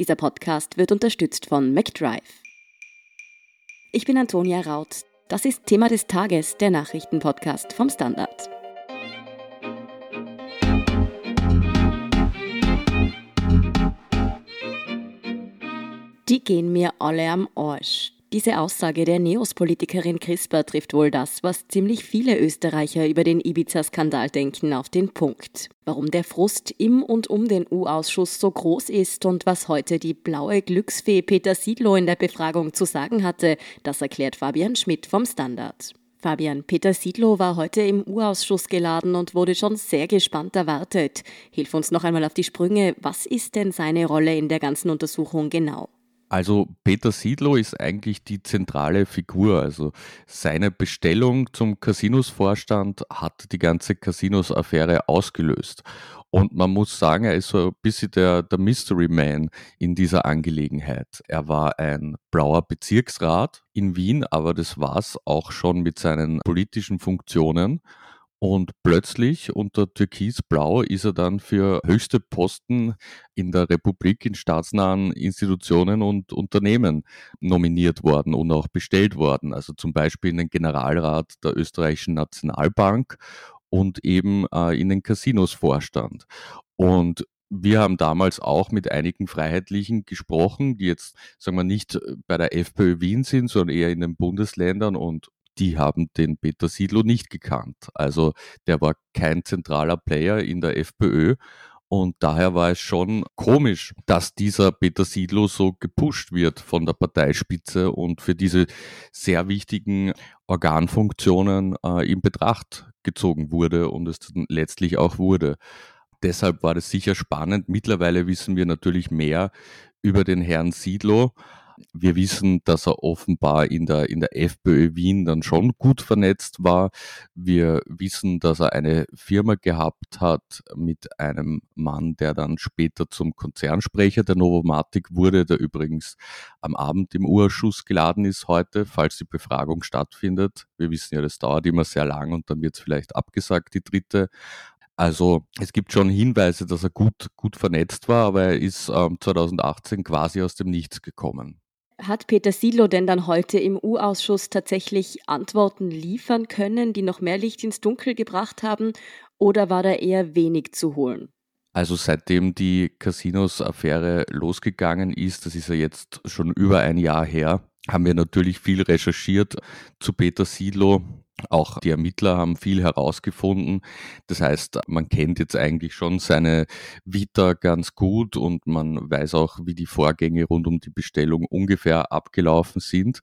Dieser Podcast wird unterstützt von McDrive. Ich bin Antonia Raut. Das ist Thema des Tages, der Nachrichtenpodcast vom Standard. Die gehen mir alle am Arsch. Diese Aussage der Neos-Politikerin CRISPR trifft wohl das, was ziemlich viele Österreicher über den Ibiza-Skandal denken, auf den Punkt. Warum der Frust im und um den U-Ausschuss so groß ist und was heute die blaue Glücksfee Peter Siedlow in der Befragung zu sagen hatte, das erklärt Fabian Schmidt vom Standard. Fabian, Peter Siedlow war heute im U-Ausschuss geladen und wurde schon sehr gespannt erwartet. Hilf uns noch einmal auf die Sprünge. Was ist denn seine Rolle in der ganzen Untersuchung genau? Also Peter Siedlow ist eigentlich die zentrale Figur. Also seine Bestellung zum Casinos-Vorstand hat die ganze Casinos-Affäre ausgelöst. Und man muss sagen, er ist so ein bisschen der, der Mystery Man in dieser Angelegenheit. Er war ein blauer Bezirksrat in Wien, aber das war es auch schon mit seinen politischen Funktionen. Und plötzlich unter Türkisblau ist er dann für höchste Posten in der Republik in staatsnahen Institutionen und Unternehmen nominiert worden und auch bestellt worden. Also zum Beispiel in den Generalrat der österreichischen Nationalbank und eben äh, in den Casinos-Vorstand. Und wir haben damals auch mit einigen Freiheitlichen gesprochen, die jetzt, sagen wir, nicht bei der FPÖ Wien sind, sondern eher in den Bundesländern und die haben den Peter Siedlow nicht gekannt. Also der war kein zentraler Player in der FPÖ. Und daher war es schon komisch, dass dieser Peter Siedlow so gepusht wird von der Parteispitze und für diese sehr wichtigen Organfunktionen äh, in Betracht gezogen wurde und es letztlich auch wurde. Deshalb war das sicher spannend. Mittlerweile wissen wir natürlich mehr über den Herrn Siedlow. Wir wissen, dass er offenbar in der, in der FPÖ Wien dann schon gut vernetzt war. Wir wissen, dass er eine Firma gehabt hat mit einem Mann, der dann später zum Konzernsprecher der Novomatic wurde, der übrigens am Abend im Urschuss geladen ist heute, falls die Befragung stattfindet. Wir wissen ja, das dauert immer sehr lang und dann wird es vielleicht abgesagt, die dritte. Also es gibt schon Hinweise, dass er gut, gut vernetzt war, aber er ist ähm, 2018 quasi aus dem Nichts gekommen. Hat Peter Silo denn dann heute im U-Ausschuss tatsächlich Antworten liefern können, die noch mehr Licht ins Dunkel gebracht haben, oder war da eher wenig zu holen? Also seitdem die Casinos-Affäre losgegangen ist, das ist ja jetzt schon über ein Jahr her, haben wir natürlich viel recherchiert zu Peter Silo. Auch die Ermittler haben viel herausgefunden. Das heißt, man kennt jetzt eigentlich schon seine Vita ganz gut und man weiß auch, wie die Vorgänge rund um die Bestellung ungefähr abgelaufen sind.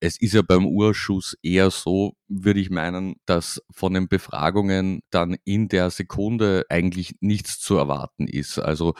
Es ist ja beim Urschuss eher so, würde ich meinen, dass von den Befragungen dann in der Sekunde eigentlich nichts zu erwarten ist. Also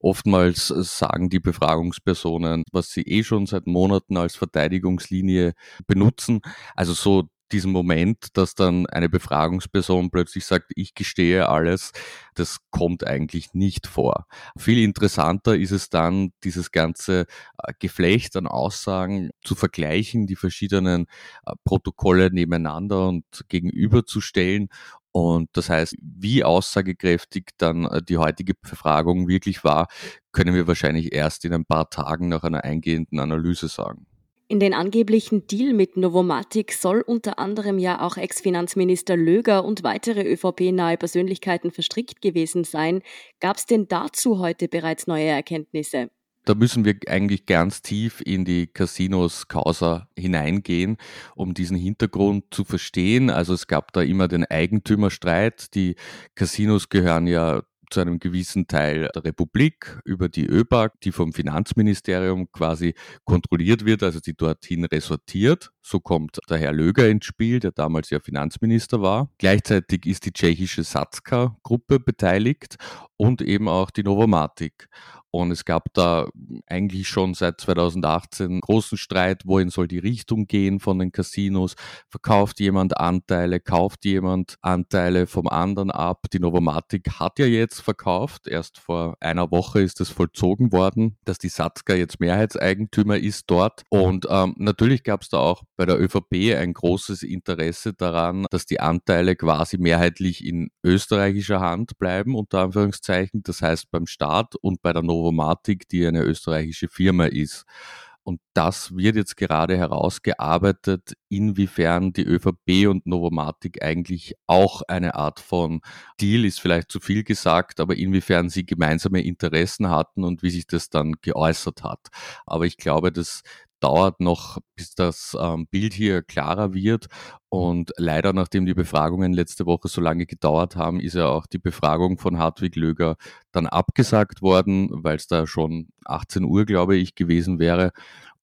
oftmals sagen die Befragungspersonen, was sie eh schon seit Monaten als Verteidigungslinie benutzen. Also so diesen Moment, dass dann eine Befragungsperson plötzlich sagt, ich gestehe alles, das kommt eigentlich nicht vor. Viel interessanter ist es dann, dieses ganze äh, Geflecht an Aussagen zu vergleichen, die verschiedenen äh, Protokolle nebeneinander und gegenüberzustellen und das heißt, wie aussagekräftig dann äh, die heutige Befragung wirklich war, können wir wahrscheinlich erst in ein paar Tagen nach einer eingehenden Analyse sagen. In den angeblichen Deal mit Novomatic soll unter anderem ja auch Ex-Finanzminister Löger und weitere ÖVP-nahe Persönlichkeiten verstrickt gewesen sein. Gab es denn dazu heute bereits neue Erkenntnisse? Da müssen wir eigentlich ganz tief in die Casinos Causa hineingehen, um diesen Hintergrund zu verstehen. Also es gab da immer den Eigentümerstreit. Die Casinos gehören ja zu einem gewissen Teil der Republik über die ÖBAG, die vom Finanzministerium quasi kontrolliert wird, also die dorthin resortiert. So kommt der Herr Löger ins Spiel, der damals ja Finanzminister war. Gleichzeitig ist die tschechische Satzka-Gruppe beteiligt und eben auch die Novomatic. Und es gab da eigentlich schon seit 2018 großen Streit, wohin soll die Richtung gehen von den Casinos. Verkauft jemand Anteile, kauft jemand Anteile vom anderen ab. Die Novomatic hat ja jetzt verkauft. Erst vor einer Woche ist es vollzogen worden, dass die Satzka jetzt Mehrheitseigentümer ist dort. Und ähm, natürlich gab es da auch bei der ÖVP ein großes Interesse daran, dass die Anteile quasi mehrheitlich in österreichischer Hand bleiben, unter Anführungszeichen, das heißt beim Staat und bei der Novomatic, die eine österreichische Firma ist. Und das wird jetzt gerade herausgearbeitet, inwiefern die ÖVP und Novomatic eigentlich auch eine Art von Deal ist vielleicht zu viel gesagt, aber inwiefern sie gemeinsame Interessen hatten und wie sich das dann geäußert hat. Aber ich glaube, dass dauert noch, bis das ähm, Bild hier klarer wird. Und leider, nachdem die Befragungen letzte Woche so lange gedauert haben, ist ja auch die Befragung von Hartwig Löger dann abgesagt worden, weil es da schon 18 Uhr, glaube ich, gewesen wäre.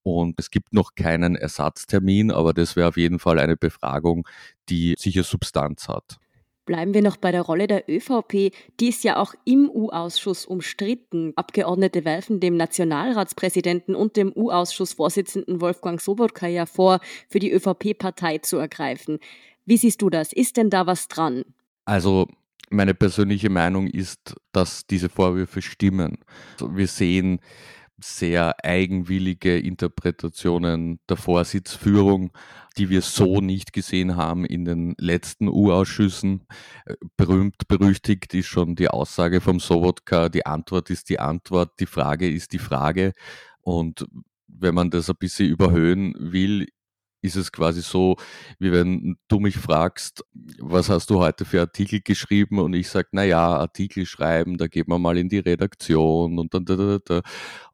Und es gibt noch keinen Ersatztermin, aber das wäre auf jeden Fall eine Befragung, die sicher Substanz hat. Bleiben wir noch bei der Rolle der ÖVP. Die ist ja auch im U-Ausschuss umstritten. Abgeordnete werfen dem Nationalratspräsidenten und dem U-Ausschussvorsitzenden Wolfgang Sobotka ja vor, für die ÖVP Partei zu ergreifen. Wie siehst du das? Ist denn da was dran? Also meine persönliche Meinung ist, dass diese Vorwürfe stimmen. Wir sehen sehr eigenwillige Interpretationen der Vorsitzführung, die wir so nicht gesehen haben in den letzten U-Ausschüssen. Äh, berühmt, berüchtigt ist schon die Aussage vom Sobotka, die Antwort ist die Antwort, die Frage ist die Frage. Und wenn man das ein bisschen überhöhen will, ist es quasi so, wie wenn du mich fragst, was hast du heute für Artikel geschrieben und ich sage, na ja, Artikel schreiben, da geht man mal in die Redaktion und dann da, da, da.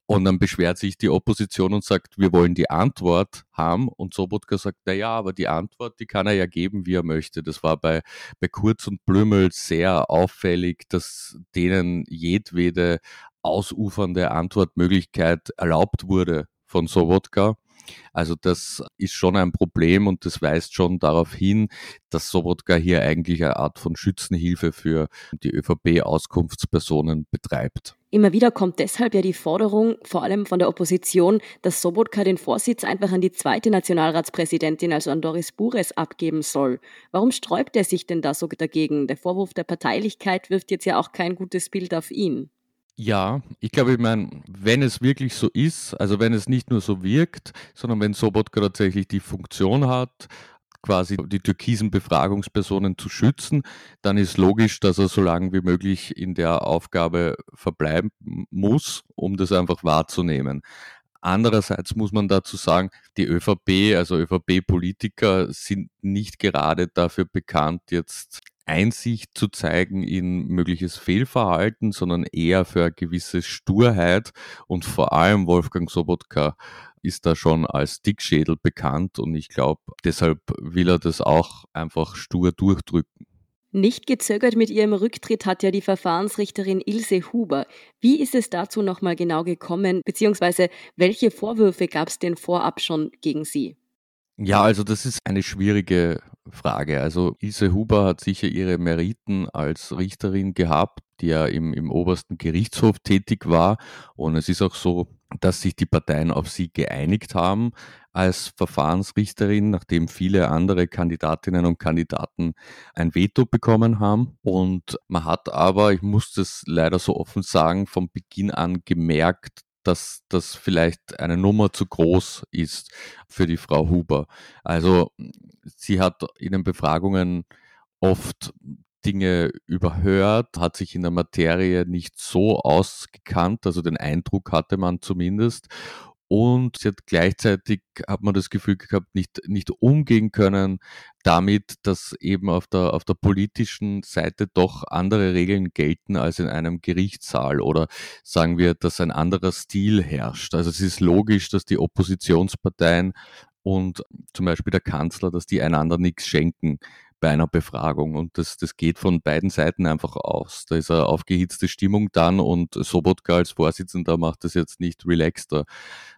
Und dann beschwert sich die Opposition und sagt, wir wollen die Antwort haben. Und Sobotka sagt, na ja, aber die Antwort, die kann er ja geben, wie er möchte. Das war bei, bei Kurz und Blümel sehr auffällig, dass denen jedwede ausufernde Antwortmöglichkeit erlaubt wurde von Sobotka. Also das ist schon ein Problem und das weist schon darauf hin, dass Sobotka hier eigentlich eine Art von Schützenhilfe für die ÖVP-Auskunftspersonen betreibt. Immer wieder kommt deshalb ja die Forderung, vor allem von der Opposition, dass Sobotka den Vorsitz einfach an die zweite Nationalratspräsidentin, also an Doris Bures, abgeben soll. Warum sträubt er sich denn da so dagegen? Der Vorwurf der Parteilichkeit wirft jetzt ja auch kein gutes Bild auf ihn. Ja, ich glaube, ich meine, wenn es wirklich so ist, also wenn es nicht nur so wirkt, sondern wenn Sobotka tatsächlich die Funktion hat, quasi die türkisen Befragungspersonen zu schützen, dann ist logisch, dass er so lange wie möglich in der Aufgabe verbleiben muss, um das einfach wahrzunehmen. Andererseits muss man dazu sagen, die ÖVP, also ÖVP-Politiker sind nicht gerade dafür bekannt, jetzt Einsicht zu zeigen in mögliches Fehlverhalten, sondern eher für eine gewisse Sturheit. Und vor allem Wolfgang Sobotka ist da schon als Dickschädel bekannt und ich glaube, deshalb will er das auch einfach stur durchdrücken. Nicht gezögert mit ihrem Rücktritt hat ja die Verfahrensrichterin Ilse Huber. Wie ist es dazu nochmal genau gekommen, beziehungsweise welche Vorwürfe gab es denn vorab schon gegen sie? Ja, also das ist eine schwierige Frage. Also Ilse Huber hat sicher ihre Meriten als Richterin gehabt, die ja im, im obersten Gerichtshof tätig war. Und es ist auch so, dass sich die Parteien auf sie geeinigt haben als Verfahrensrichterin, nachdem viele andere Kandidatinnen und Kandidaten ein Veto bekommen haben. Und man hat aber, ich muss das leider so offen sagen, von Beginn an gemerkt, dass das vielleicht eine Nummer zu groß ist für die Frau Huber. Also sie hat in den Befragungen oft Dinge überhört, hat sich in der Materie nicht so ausgekannt, also den Eindruck hatte man zumindest und sie hat gleichzeitig, hat man das Gefühl gehabt, nicht, nicht umgehen können damit, dass eben auf der, auf der politischen Seite doch andere Regeln gelten als in einem Gerichtssaal oder sagen wir, dass ein anderer Stil herrscht. Also es ist logisch, dass die Oppositionsparteien und zum Beispiel der Kanzler, dass die einander nichts schenken bei einer Befragung. Und das, das geht von beiden Seiten einfach aus. Da ist eine aufgehitzte Stimmung dann und Sobotka als Vorsitzender macht das jetzt nicht relaxter.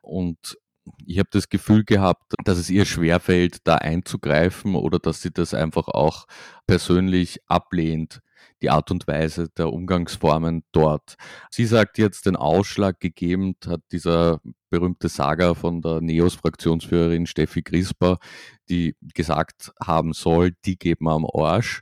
Und ich habe das Gefühl gehabt, dass es ihr schwerfällt, da einzugreifen oder dass sie das einfach auch persönlich ablehnt die Art und Weise der Umgangsformen dort. Sie sagt jetzt, den Ausschlag gegeben hat dieser berühmte Saga von der NEOS-Fraktionsführerin Steffi Crisper, die gesagt haben soll, die geben am Arsch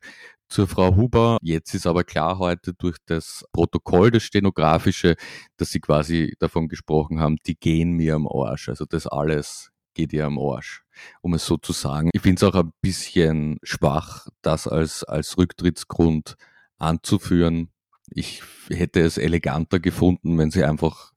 zur Frau Huber. Jetzt ist aber klar heute durch das Protokoll, das Stenografische, dass sie quasi davon gesprochen haben, die gehen mir am Arsch. Also das alles geht ihr am Arsch, um es so zu sagen. Ich finde es auch ein bisschen schwach, das als, als Rücktrittsgrund anzuführen. Ich hätte es eleganter gefunden, wenn sie einfach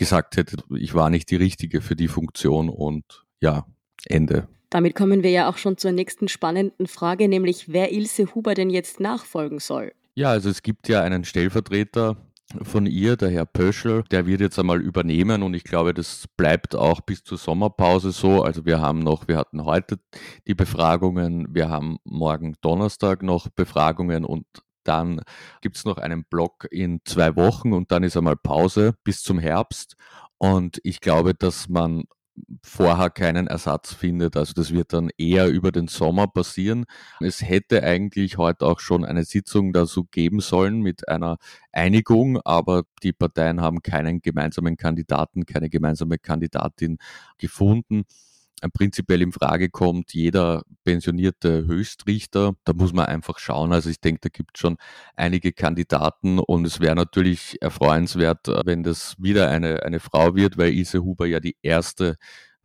gesagt hätte, ich war nicht die Richtige für die Funktion und ja, Ende. Damit kommen wir ja auch schon zur nächsten spannenden Frage, nämlich wer Ilse Huber denn jetzt nachfolgen soll. Ja, also es gibt ja einen Stellvertreter von ihr, der Herr Pöschel, der wird jetzt einmal übernehmen und ich glaube, das bleibt auch bis zur Sommerpause so. Also wir haben noch, wir hatten heute die Befragungen, wir haben morgen Donnerstag noch Befragungen und dann gibt es noch einen Block in zwei Wochen und dann ist einmal Pause bis zum Herbst. Und ich glaube, dass man vorher keinen Ersatz findet. Also das wird dann eher über den Sommer passieren. Es hätte eigentlich heute auch schon eine Sitzung dazu geben sollen mit einer Einigung, aber die Parteien haben keinen gemeinsamen Kandidaten, keine gemeinsame Kandidatin gefunden prinzipiell in Frage kommt, jeder pensionierte Höchstrichter. Da muss man einfach schauen. Also ich denke, da gibt es schon einige Kandidaten und es wäre natürlich erfreuenswert, wenn das wieder eine, eine Frau wird, weil Ilse Huber ja die erste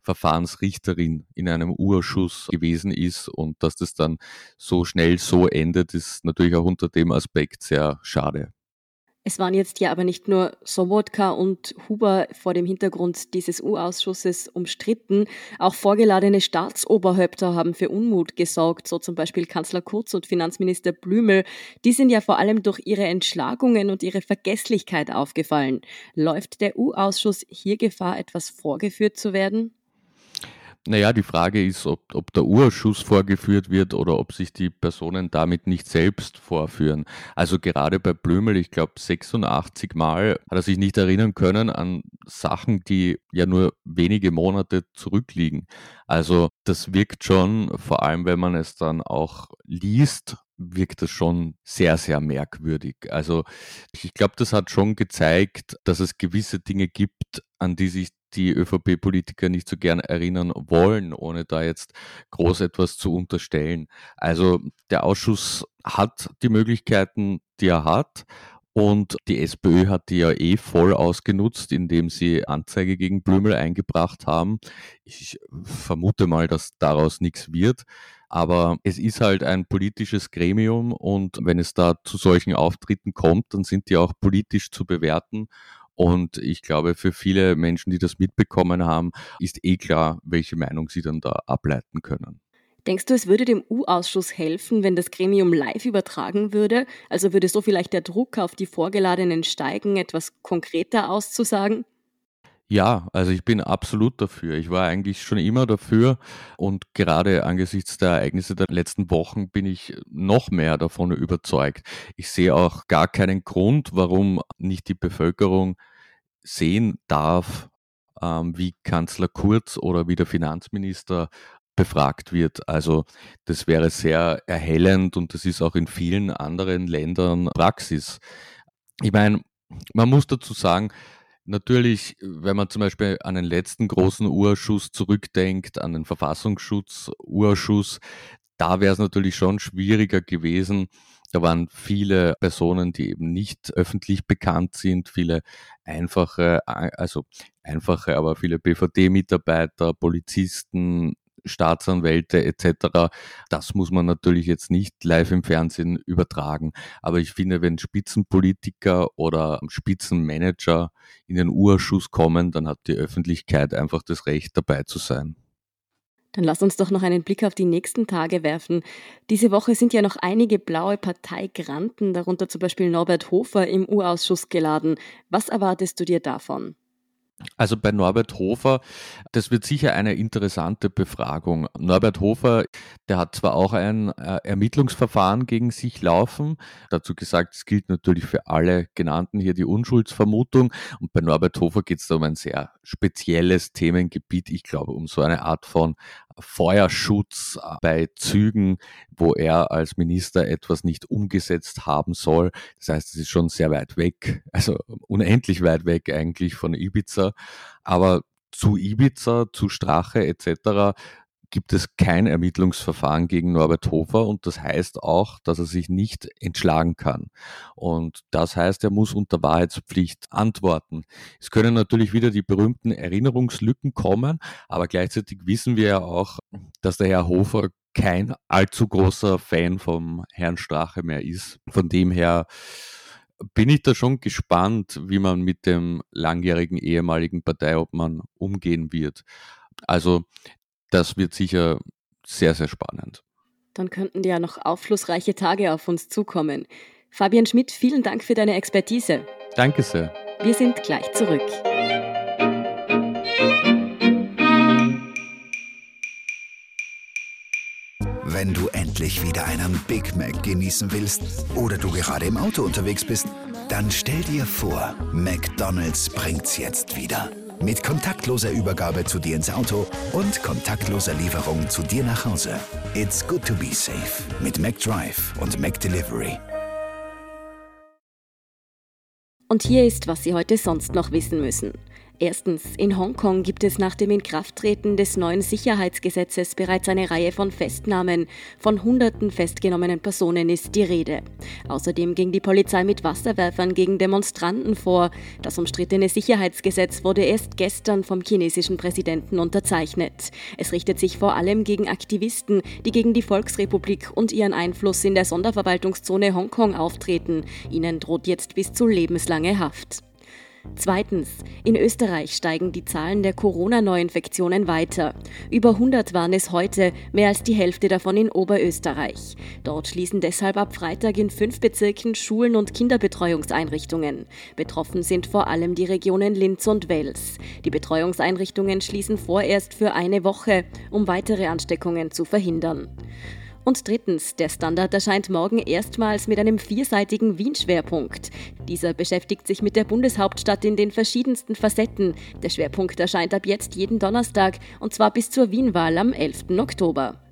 Verfahrensrichterin in einem Urschuss gewesen ist und dass das dann so schnell so endet, ist natürlich auch unter dem Aspekt sehr schade. Es waren jetzt ja aber nicht nur Sobotka und Huber vor dem Hintergrund dieses U-Ausschusses umstritten. Auch vorgeladene Staatsoberhäupter haben für Unmut gesorgt, so zum Beispiel Kanzler Kurz und Finanzminister Blümel. Die sind ja vor allem durch ihre Entschlagungen und ihre Vergesslichkeit aufgefallen. Läuft der U-Ausschuss hier Gefahr, etwas vorgeführt zu werden? Naja, die Frage ist, ob, ob der Urschuss vorgeführt wird oder ob sich die Personen damit nicht selbst vorführen. Also gerade bei Blömel, ich glaube 86 Mal hat er sich nicht erinnern können an Sachen, die ja nur wenige Monate zurückliegen. Also das wirkt schon, vor allem wenn man es dann auch liest, wirkt das schon sehr, sehr merkwürdig. Also ich glaube, das hat schon gezeigt, dass es gewisse Dinge gibt, an die sich die ÖVP-Politiker nicht so gern erinnern wollen, ohne da jetzt groß etwas zu unterstellen. Also der Ausschuss hat die Möglichkeiten, die er hat. Und die SPÖ hat die ja eh voll ausgenutzt, indem sie Anzeige gegen Blümel eingebracht haben. Ich vermute mal, dass daraus nichts wird. Aber es ist halt ein politisches Gremium und wenn es da zu solchen Auftritten kommt, dann sind die auch politisch zu bewerten. Und ich glaube, für viele Menschen, die das mitbekommen haben, ist eh klar, welche Meinung sie dann da ableiten können. Denkst du, es würde dem U-Ausschuss helfen, wenn das Gremium live übertragen würde? Also würde so vielleicht der Druck auf die Vorgeladenen steigen, etwas konkreter auszusagen? Ja, also ich bin absolut dafür. Ich war eigentlich schon immer dafür und gerade angesichts der Ereignisse der letzten Wochen bin ich noch mehr davon überzeugt. Ich sehe auch gar keinen Grund, warum nicht die Bevölkerung sehen darf, ähm, wie Kanzler Kurz oder wie der Finanzminister befragt wird. Also das wäre sehr erhellend und das ist auch in vielen anderen Ländern Praxis. Ich meine, man muss dazu sagen, Natürlich, wenn man zum Beispiel an den letzten großen Urschuss zurückdenkt, an den Verfassungsschutz-Urschuss, da wäre es natürlich schon schwieriger gewesen. Da waren viele Personen, die eben nicht öffentlich bekannt sind, viele einfache, also einfache, aber viele BVD-Mitarbeiter, Polizisten, Staatsanwälte etc. Das muss man natürlich jetzt nicht live im Fernsehen übertragen. Aber ich finde, wenn Spitzenpolitiker oder Spitzenmanager in den Urschuss kommen, dann hat die Öffentlichkeit einfach das Recht dabei zu sein. Dann lass uns doch noch einen Blick auf die nächsten Tage werfen. Diese Woche sind ja noch einige blaue Parteigranten, darunter zum Beispiel Norbert Hofer, im U-Ausschuss geladen. Was erwartest du dir davon? Also bei Norbert Hofer, das wird sicher eine interessante Befragung. Norbert Hofer, der hat zwar auch ein äh, Ermittlungsverfahren gegen sich laufen, dazu gesagt, es gilt natürlich für alle genannten hier die Unschuldsvermutung. Und bei Norbert Hofer geht es um ein sehr spezielles Themengebiet, ich glaube um so eine Art von Feuerschutz bei Zügen, wo er als Minister etwas nicht umgesetzt haben soll. Das heißt, es ist schon sehr weit weg, also unendlich weit weg eigentlich von Ibiza. Aber zu Ibiza, zu Strache etc., gibt es kein Ermittlungsverfahren gegen Norbert Hofer und das heißt auch, dass er sich nicht entschlagen kann. Und das heißt, er muss unter Wahrheitspflicht antworten. Es können natürlich wieder die berühmten Erinnerungslücken kommen, aber gleichzeitig wissen wir ja auch, dass der Herr Hofer kein allzu großer Fan vom Herrn Strache mehr ist. Von dem her bin ich da schon gespannt, wie man mit dem langjährigen ehemaligen Parteiobmann umgehen wird. Also das wird sicher sehr, sehr spannend. Dann könnten ja noch aufschlussreiche Tage auf uns zukommen. Fabian Schmidt, vielen Dank für deine Expertise. Danke sehr. Wir sind gleich zurück. Wenn du endlich wieder einen Big Mac genießen willst oder du gerade im Auto unterwegs bist, dann stell dir vor, McDonald's bringt's jetzt wieder. Mit kontaktloser Übergabe zu dir ins Auto und kontaktloser Lieferung zu dir nach Hause. It's good to be safe mit McDrive und McDelivery. Und hier ist, was Sie heute sonst noch wissen müssen. Erstens, in Hongkong gibt es nach dem Inkrafttreten des neuen Sicherheitsgesetzes bereits eine Reihe von Festnahmen. Von hunderten festgenommenen Personen ist die Rede. Außerdem ging die Polizei mit Wasserwerfern gegen Demonstranten vor. Das umstrittene Sicherheitsgesetz wurde erst gestern vom chinesischen Präsidenten unterzeichnet. Es richtet sich vor allem gegen Aktivisten, die gegen die Volksrepublik und ihren Einfluss in der Sonderverwaltungszone Hongkong auftreten. Ihnen droht jetzt bis zu lebenslange Haft. Zweitens. In Österreich steigen die Zahlen der Corona-Neuinfektionen weiter. Über 100 waren es heute, mehr als die Hälfte davon in Oberösterreich. Dort schließen deshalb ab Freitag in fünf Bezirken Schulen und Kinderbetreuungseinrichtungen. Betroffen sind vor allem die Regionen Linz und Wels. Die Betreuungseinrichtungen schließen vorerst für eine Woche, um weitere Ansteckungen zu verhindern. Und drittens, der Standard erscheint morgen erstmals mit einem vierseitigen Wien-Schwerpunkt. Dieser beschäftigt sich mit der Bundeshauptstadt in den verschiedensten Facetten. Der Schwerpunkt erscheint ab jetzt jeden Donnerstag und zwar bis zur Wienwahl am 11. Oktober.